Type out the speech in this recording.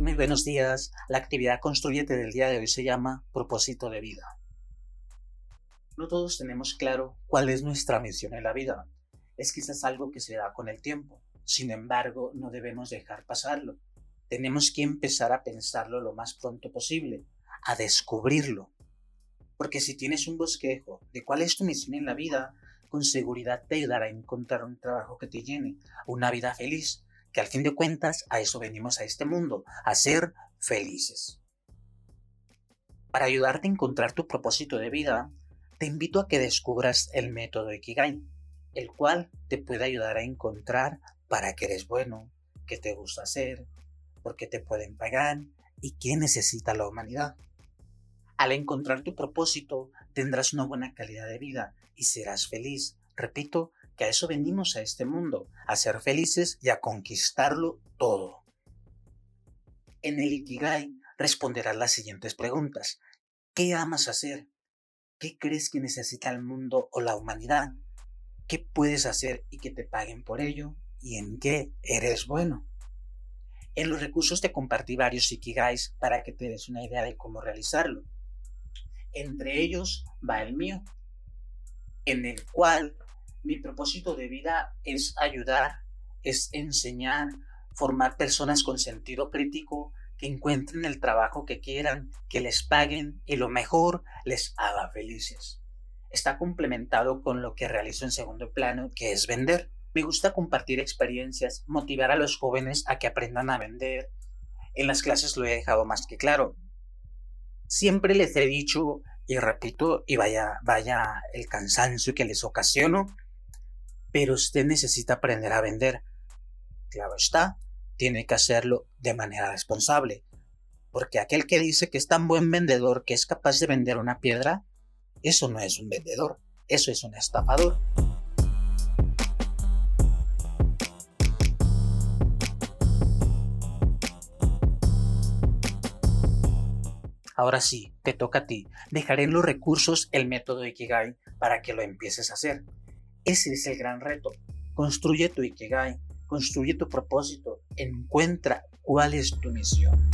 buenos días. La actividad construyente del día de hoy se llama propósito de vida. No todos tenemos claro cuál es nuestra misión en la vida. Es quizás algo que se da con el tiempo. Sin embargo, no debemos dejar pasarlo. Tenemos que empezar a pensarlo lo más pronto posible, a descubrirlo. Porque si tienes un bosquejo de cuál es tu misión en la vida, con seguridad te ayudará a encontrar un trabajo que te llene, una vida feliz, que al fin de cuentas a eso venimos a este mundo, a ser felices. Para ayudarte a encontrar tu propósito de vida, te invito a que descubras el método Ikigai, el cual te puede ayudar a encontrar para qué eres bueno, qué te gusta hacer, por qué te pueden pagar y qué necesita la humanidad. Al encontrar tu propósito, tendrás una buena calidad de vida y serás feliz. Repito, que a eso venimos a este mundo, a ser felices y a conquistarlo todo. En el Ikigai responderás las siguientes preguntas. ¿Qué amas hacer? ¿Qué crees que necesita el mundo o la humanidad? ¿Qué puedes hacer y que te paguen por ello? ¿Y en qué eres bueno? En los recursos te compartí varios Ikigais para que te des una idea de cómo realizarlo. Entre ellos va el mío, en el cual mi propósito de vida es ayudar, es enseñar, formar personas con sentido crítico que encuentren el trabajo que quieran, que les paguen y lo mejor les haga felices. Está complementado con lo que realizo en segundo plano, que es vender. Me gusta compartir experiencias, motivar a los jóvenes a que aprendan a vender. En las clases lo he dejado más que claro. Siempre les he dicho y repito, y vaya, vaya el cansancio que les ocasiono, pero usted necesita aprender a vender. Claro está, tiene que hacerlo de manera responsable, porque aquel que dice que es tan buen vendedor que es capaz de vender una piedra, eso no es un vendedor, eso es un estafador. Ahora sí, te toca a ti. Dejaré en los recursos el método Ikigai para que lo empieces a hacer. Ese es el gran reto. Construye tu Ikigai, construye tu propósito, encuentra cuál es tu misión.